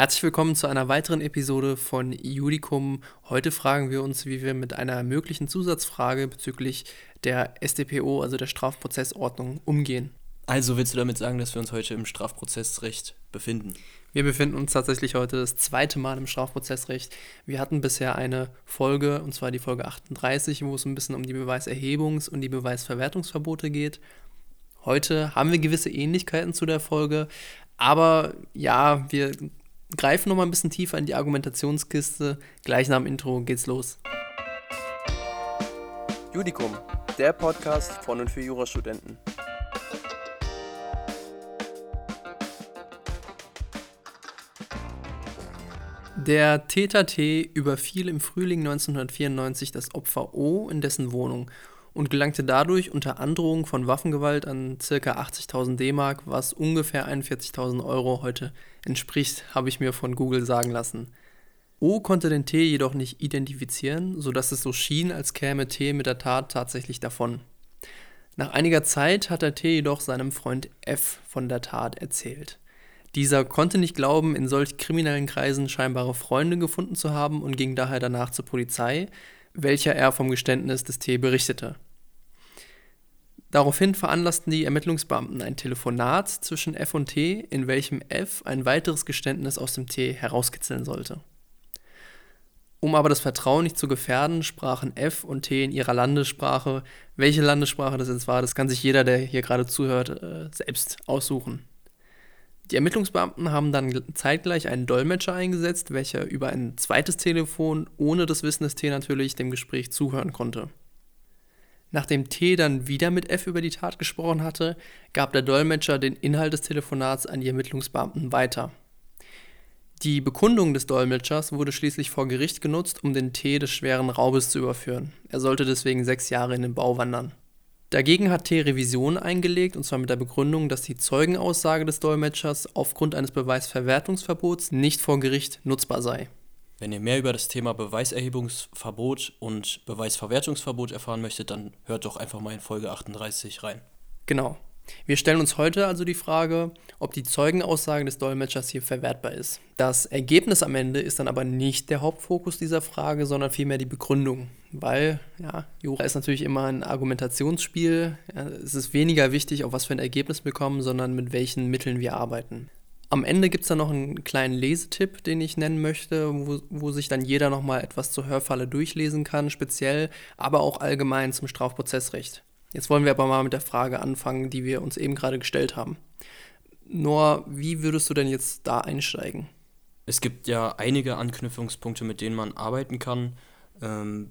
Herzlich willkommen zu einer weiteren Episode von Judicum. Heute fragen wir uns, wie wir mit einer möglichen Zusatzfrage bezüglich der StPO, also der Strafprozessordnung, umgehen. Also willst du damit sagen, dass wir uns heute im Strafprozessrecht befinden? Wir befinden uns tatsächlich heute das zweite Mal im Strafprozessrecht. Wir hatten bisher eine Folge, und zwar die Folge 38, wo es ein bisschen um die Beweiserhebungs- und die Beweisverwertungsverbote geht. Heute haben wir gewisse Ähnlichkeiten zu der Folge, aber ja, wir greifen noch mal ein bisschen tiefer in die Argumentationskiste. Gleich nach dem Intro geht's los. Judicum, der Podcast von und für Jurastudenten. Der Täter T überfiel im Frühling 1994 das Opfer O in dessen Wohnung und gelangte dadurch unter Androhung von Waffengewalt an ca. 80.000 D-Mark, was ungefähr 41.000 Euro heute entspricht, habe ich mir von Google sagen lassen. O konnte den T jedoch nicht identifizieren, sodass es so schien, als käme T mit der Tat tatsächlich davon. Nach einiger Zeit hat der T jedoch seinem Freund F von der Tat erzählt. Dieser konnte nicht glauben, in solch kriminellen Kreisen scheinbare Freunde gefunden zu haben und ging daher danach zur Polizei, welcher er vom Geständnis des T berichtete. Daraufhin veranlassten die Ermittlungsbeamten ein Telefonat zwischen F und T, in welchem F ein weiteres Geständnis aus dem T herauskitzeln sollte. Um aber das Vertrauen nicht zu gefährden, sprachen F und T in ihrer Landessprache. Welche Landessprache das jetzt war, das kann sich jeder, der hier gerade zuhört, äh, selbst aussuchen. Die Ermittlungsbeamten haben dann zeitgleich einen Dolmetscher eingesetzt, welcher über ein zweites Telefon, ohne das Wissen des T natürlich, dem Gespräch zuhören konnte. Nachdem T dann wieder mit F über die Tat gesprochen hatte, gab der Dolmetscher den Inhalt des Telefonats an die Ermittlungsbeamten weiter. Die Bekundung des Dolmetschers wurde schließlich vor Gericht genutzt, um den T des schweren Raubes zu überführen. Er sollte deswegen sechs Jahre in den Bau wandern. Dagegen hat T Revision eingelegt, und zwar mit der Begründung, dass die Zeugenaussage des Dolmetschers aufgrund eines Beweisverwertungsverbots nicht vor Gericht nutzbar sei. Wenn ihr mehr über das Thema Beweiserhebungsverbot und Beweisverwertungsverbot erfahren möchtet, dann hört doch einfach mal in Folge 38 rein. Genau. Wir stellen uns heute also die Frage, ob die Zeugenaussage des Dolmetschers hier verwertbar ist. Das Ergebnis am Ende ist dann aber nicht der Hauptfokus dieser Frage, sondern vielmehr die Begründung. Weil, ja, Jura ist natürlich immer ein Argumentationsspiel. Ja, es ist weniger wichtig, auf was für ein Ergebnis wir kommen, sondern mit welchen Mitteln wir arbeiten. Am Ende gibt es dann noch einen kleinen Lesetipp, den ich nennen möchte, wo, wo sich dann jeder nochmal etwas zur Hörfalle durchlesen kann, speziell, aber auch allgemein zum Strafprozessrecht. Jetzt wollen wir aber mal mit der Frage anfangen, die wir uns eben gerade gestellt haben. Nur, wie würdest du denn jetzt da einsteigen? Es gibt ja einige Anknüpfungspunkte, mit denen man arbeiten kann. Ähm,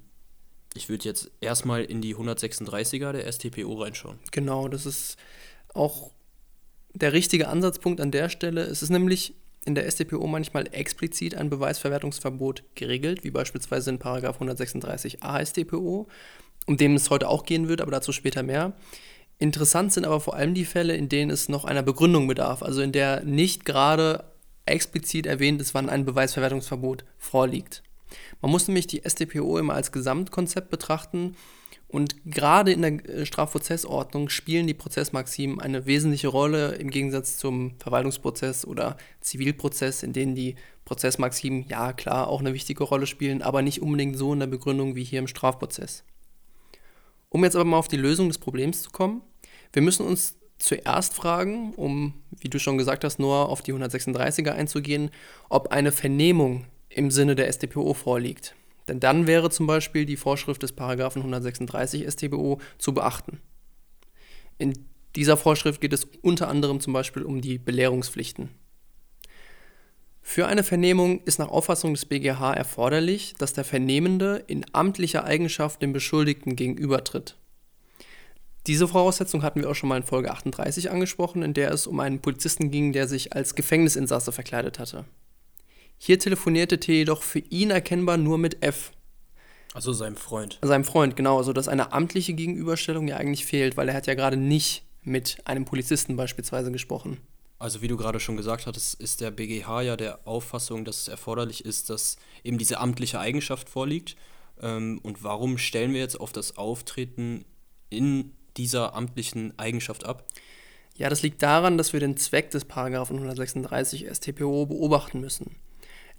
ich würde jetzt erstmal in die 136er der STPO reinschauen. Genau, das ist auch der richtige Ansatzpunkt an der Stelle. Es ist nämlich in der StPO manchmal explizit ein Beweisverwertungsverbot geregelt, wie beispielsweise in 136a StPO um den es heute auch gehen wird, aber dazu später mehr. Interessant sind aber vor allem die Fälle, in denen es noch einer Begründung bedarf, also in der nicht gerade explizit erwähnt ist, wann ein Beweisverwertungsverbot vorliegt. Man muss nämlich die StPO immer als Gesamtkonzept betrachten und gerade in der äh, Strafprozessordnung spielen die Prozessmaximen eine wesentliche Rolle im Gegensatz zum Verwaltungsprozess oder Zivilprozess, in denen die Prozessmaximen ja klar auch eine wichtige Rolle spielen, aber nicht unbedingt so in der Begründung wie hier im Strafprozess. Um jetzt aber mal auf die Lösung des Problems zu kommen, wir müssen uns zuerst fragen, um, wie du schon gesagt hast, nur auf die 136er einzugehen, ob eine Vernehmung im Sinne der StPO vorliegt. Denn dann wäre zum Beispiel die Vorschrift des Paragraphen 136 StPO zu beachten. In dieser Vorschrift geht es unter anderem zum Beispiel um die Belehrungspflichten. Für eine Vernehmung ist nach Auffassung des BGH erforderlich, dass der Vernehmende in amtlicher Eigenschaft dem Beschuldigten gegenübertritt. Diese Voraussetzung hatten wir auch schon mal in Folge 38 angesprochen, in der es um einen Polizisten ging, der sich als Gefängnisinsasse verkleidet hatte. Hier telefonierte T jedoch für ihn erkennbar nur mit F. Also seinem Freund. Seinem Freund, genau. Also dass eine amtliche Gegenüberstellung ja eigentlich fehlt, weil er hat ja gerade nicht mit einem Polizisten beispielsweise gesprochen. Also wie du gerade schon gesagt hattest, ist der BGH ja der Auffassung, dass es erforderlich ist, dass eben diese amtliche Eigenschaft vorliegt. Ähm, und warum stellen wir jetzt auf das Auftreten in dieser amtlichen Eigenschaft ab? Ja, das liegt daran, dass wir den Zweck des Paragraphen 136 StPO beobachten müssen.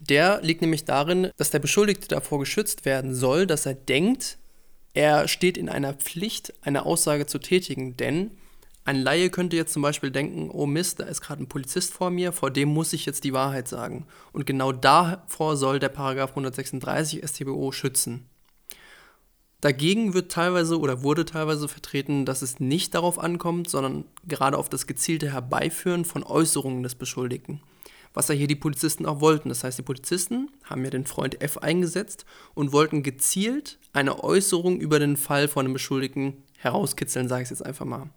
Der liegt nämlich darin, dass der Beschuldigte davor geschützt werden soll, dass er denkt, er steht in einer Pflicht, eine Aussage zu tätigen, denn ein Laie könnte jetzt zum Beispiel denken, oh Mist, da ist gerade ein Polizist vor mir, vor dem muss ich jetzt die Wahrheit sagen. Und genau davor soll der Paragraph 136 StBO schützen. Dagegen wird teilweise oder wurde teilweise vertreten, dass es nicht darauf ankommt, sondern gerade auf das gezielte Herbeiführen von Äußerungen des Beschuldigten. Was ja hier die Polizisten auch wollten. Das heißt, die Polizisten haben ja den Freund F eingesetzt und wollten gezielt eine Äußerung über den Fall von dem Beschuldigten herauskitzeln, sage ich jetzt einfach mal.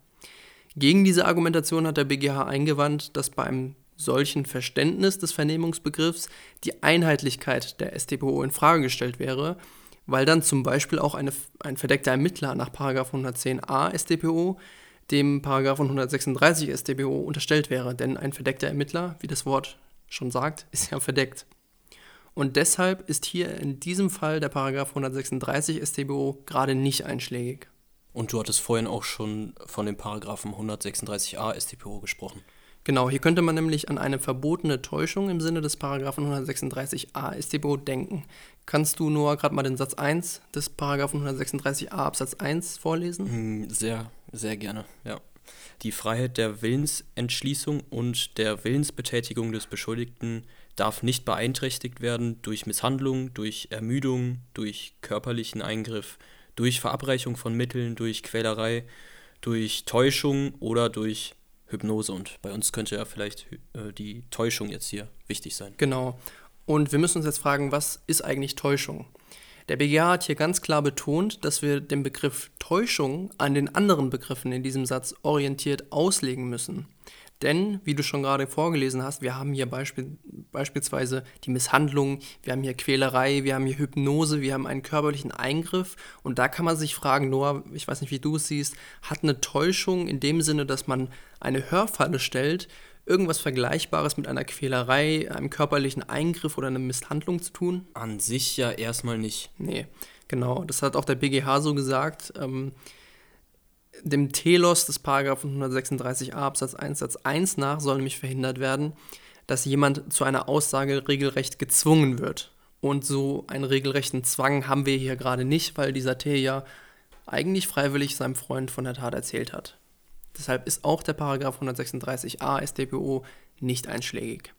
Gegen diese Argumentation hat der BGH eingewandt, dass bei einem solchen Verständnis des Vernehmungsbegriffs die Einheitlichkeit der StPO in Frage gestellt wäre weil dann zum Beispiel auch eine, ein verdeckter Ermittler nach 110a StPO dem 136 StPO unterstellt wäre. Denn ein verdeckter Ermittler, wie das Wort schon sagt, ist ja verdeckt. Und deshalb ist hier in diesem Fall der 136 StPO gerade nicht einschlägig. Und du hattest vorhin auch schon von dem Paragraphen 136a StPO gesprochen. Genau, hier könnte man nämlich an eine verbotene Täuschung im Sinne des Paragraphen 136a StBO denken. Kannst du nur gerade mal den Satz 1 des Paragraphen 136a Absatz 1 vorlesen? Hm, sehr, sehr gerne, ja. Die Freiheit der Willensentschließung und der Willensbetätigung des Beschuldigten darf nicht beeinträchtigt werden durch Misshandlung, durch Ermüdung, durch körperlichen Eingriff, durch Verabreichung von Mitteln, durch Quälerei, durch Täuschung oder durch Hypnose. Und bei uns könnte ja vielleicht äh, die Täuschung jetzt hier wichtig sein. Genau. Und wir müssen uns jetzt fragen, was ist eigentlich Täuschung? Der BGH hat hier ganz klar betont, dass wir den Begriff Täuschung an den anderen Begriffen in diesem Satz orientiert auslegen müssen. Denn, wie du schon gerade vorgelesen hast, wir haben hier Beispiel, beispielsweise die Misshandlung, wir haben hier Quälerei, wir haben hier Hypnose, wir haben einen körperlichen Eingriff. Und da kann man sich fragen, Noah, ich weiß nicht, wie du es siehst, hat eine Täuschung in dem Sinne, dass man eine Hörfalle stellt, irgendwas Vergleichbares mit einer Quälerei, einem körperlichen Eingriff oder einer Misshandlung zu tun? An sich ja erstmal nicht. Nee, genau. Das hat auch der BGH so gesagt. Ähm, dem Telos des Paragraphen 136a Absatz 1 Satz 1 nach soll nämlich verhindert werden, dass jemand zu einer Aussage regelrecht gezwungen wird. Und so einen regelrechten Zwang haben wir hier gerade nicht, weil dieser T ja eigentlich freiwillig seinem Freund von der Tat erzählt hat. Deshalb ist auch der Paragraph 136a StPO nicht einschlägig.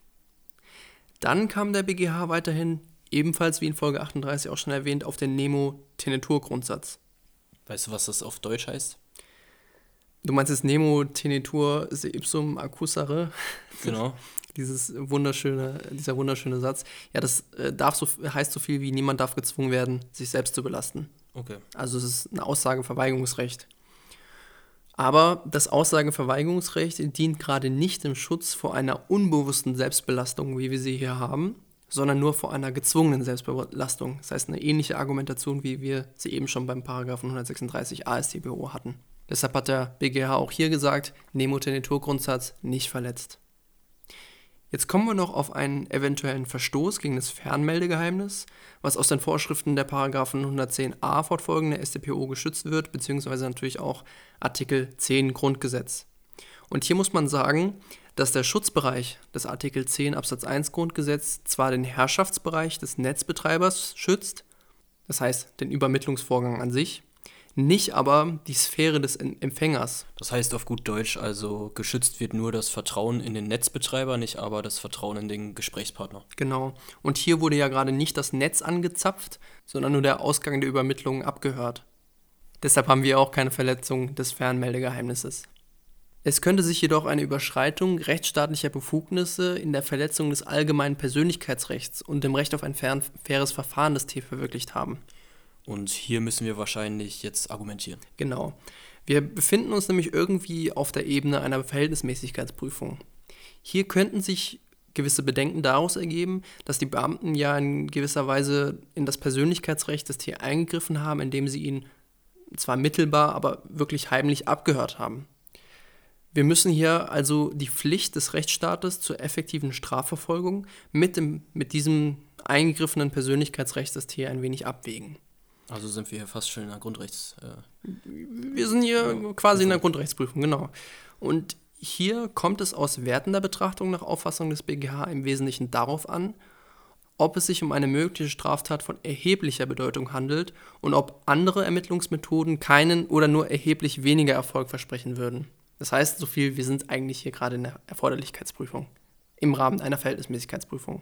Dann kam der BGH weiterhin, ebenfalls wie in Folge 38 auch schon erwähnt, auf den Nemo-Tenetur-Grundsatz. Weißt du, was das auf Deutsch heißt? Du meinst jetzt Nemo Tenitur se ipsum accusare? Genau. Dieses wunderschöne, dieser wunderschöne Satz. Ja, das äh, darf so, heißt so viel wie niemand darf gezwungen werden, sich selbst zu belasten. Okay. Also es ist ein Aussageverweigerungsrecht. Aber das Aussageverweigerungsrecht dient gerade nicht dem Schutz vor einer unbewussten Selbstbelastung, wie wir sie hier haben, sondern nur vor einer gezwungenen Selbstbelastung. Das heißt eine ähnliche Argumentation, wie wir sie eben schon beim Paragraphen 136 AStBO hatten. Deshalb hat der BGH auch hier gesagt, Nemoteniturgrundsatz nicht verletzt. Jetzt kommen wir noch auf einen eventuellen Verstoß gegen das Fernmeldegeheimnis, was aus den Vorschriften der Paragraphen 110a fortfolgende StPO geschützt wird, beziehungsweise natürlich auch Artikel 10 Grundgesetz. Und hier muss man sagen, dass der Schutzbereich des Artikel 10 Absatz 1 Grundgesetz zwar den Herrschaftsbereich des Netzbetreibers schützt, das heißt den Übermittlungsvorgang an sich, nicht aber die Sphäre des Empfängers. Das heißt auf gut Deutsch also, geschützt wird nur das Vertrauen in den Netzbetreiber, nicht aber das Vertrauen in den Gesprächspartner. Genau. Und hier wurde ja gerade nicht das Netz angezapft, sondern nur der Ausgang der Übermittlung abgehört. Deshalb haben wir auch keine Verletzung des Fernmeldegeheimnisses. Es könnte sich jedoch eine Überschreitung rechtsstaatlicher Befugnisse in der Verletzung des allgemeinen Persönlichkeitsrechts und dem Recht auf ein faires Verfahren des T verwirklicht haben. Und hier müssen wir wahrscheinlich jetzt argumentieren. Genau. Wir befinden uns nämlich irgendwie auf der Ebene einer Verhältnismäßigkeitsprüfung. Hier könnten sich gewisse Bedenken daraus ergeben, dass die Beamten ja in gewisser Weise in das Persönlichkeitsrecht des Tier eingegriffen haben, indem sie ihn zwar mittelbar, aber wirklich heimlich abgehört haben. Wir müssen hier also die Pflicht des Rechtsstaates zur effektiven Strafverfolgung mit, dem, mit diesem eingegriffenen Persönlichkeitsrecht des Tier ein wenig abwägen. Also sind wir hier fast schon in der Grundrechts. Äh wir sind hier ja, quasi in der Grundrechtsprüfung, genau. Und hier kommt es aus wertender Betrachtung nach Auffassung des BGH im Wesentlichen darauf an, ob es sich um eine mögliche Straftat von erheblicher Bedeutung handelt und ob andere Ermittlungsmethoden keinen oder nur erheblich weniger Erfolg versprechen würden. Das heißt so viel, wir sind eigentlich hier gerade in der Erforderlichkeitsprüfung im Rahmen einer Verhältnismäßigkeitsprüfung.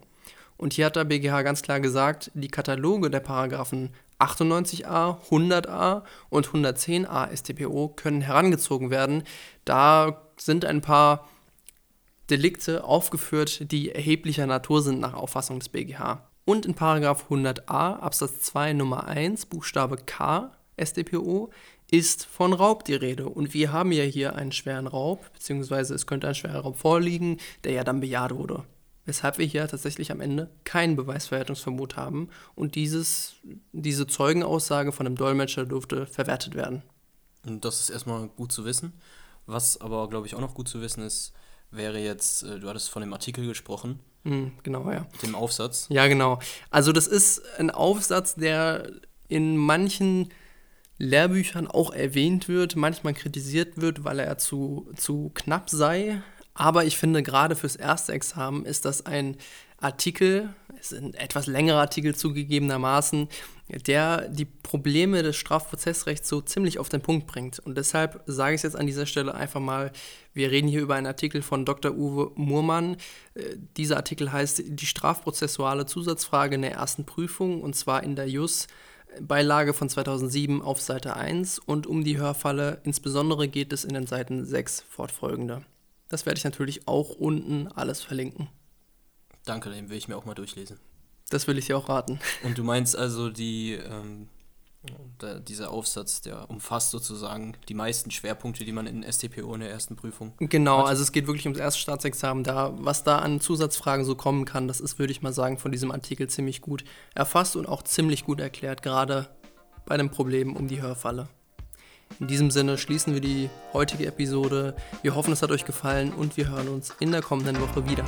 Und hier hat der BGH ganz klar gesagt, die Kataloge der Paragraphen 98a, 100a und 110a StPO können herangezogen werden. Da sind ein paar Delikte aufgeführt, die erheblicher Natur sind nach Auffassung des BGH. Und in Paragraph 100a Absatz 2 Nummer 1 Buchstabe K StPO ist von Raub die Rede. Und wir haben ja hier einen schweren Raub, beziehungsweise es könnte ein schwerer Raub vorliegen, der ja dann bejaht wurde. Weshalb wir hier tatsächlich am Ende kein Beweisverwertungsverbot haben und dieses, diese Zeugenaussage von einem Dolmetscher durfte verwertet werden. Und das ist erstmal gut zu wissen. Was aber, glaube ich, auch noch gut zu wissen ist, wäre jetzt, äh, du hattest von dem Artikel gesprochen. Mhm, genau, ja. Mit dem Aufsatz. Ja, genau. Also das ist ein Aufsatz, der in manchen Lehrbüchern auch erwähnt wird, manchmal kritisiert wird, weil er zu, zu knapp sei. Aber ich finde, gerade fürs erste Examen ist das ein Artikel, es ist ein etwas längerer Artikel zugegebenermaßen, der die Probleme des Strafprozessrechts so ziemlich auf den Punkt bringt. Und deshalb sage ich es jetzt an dieser Stelle einfach mal, wir reden hier über einen Artikel von Dr. Uwe Murmann. Äh, dieser Artikel heißt Die strafprozessuale Zusatzfrage in der ersten Prüfung, und zwar in der JUS. Beilage von 2007 auf Seite 1 und um die Hörfalle insbesondere geht es in den Seiten 6 fortfolgende. Das werde ich natürlich auch unten alles verlinken. Danke, den will ich mir auch mal durchlesen. Das will ich dir auch raten. Und du meinst also, die, ähm, der, dieser Aufsatz, der umfasst sozusagen die meisten Schwerpunkte, die man in STPO in der ersten Prüfung Genau, hat. also es geht wirklich ums erste Staatsexamen. Da, was da an Zusatzfragen so kommen kann, das ist, würde ich mal sagen, von diesem Artikel ziemlich gut erfasst und auch ziemlich gut erklärt, gerade bei dem Problem um die Hörfalle. In diesem Sinne schließen wir die heutige Episode. Wir hoffen, es hat euch gefallen und wir hören uns in der kommenden Woche wieder.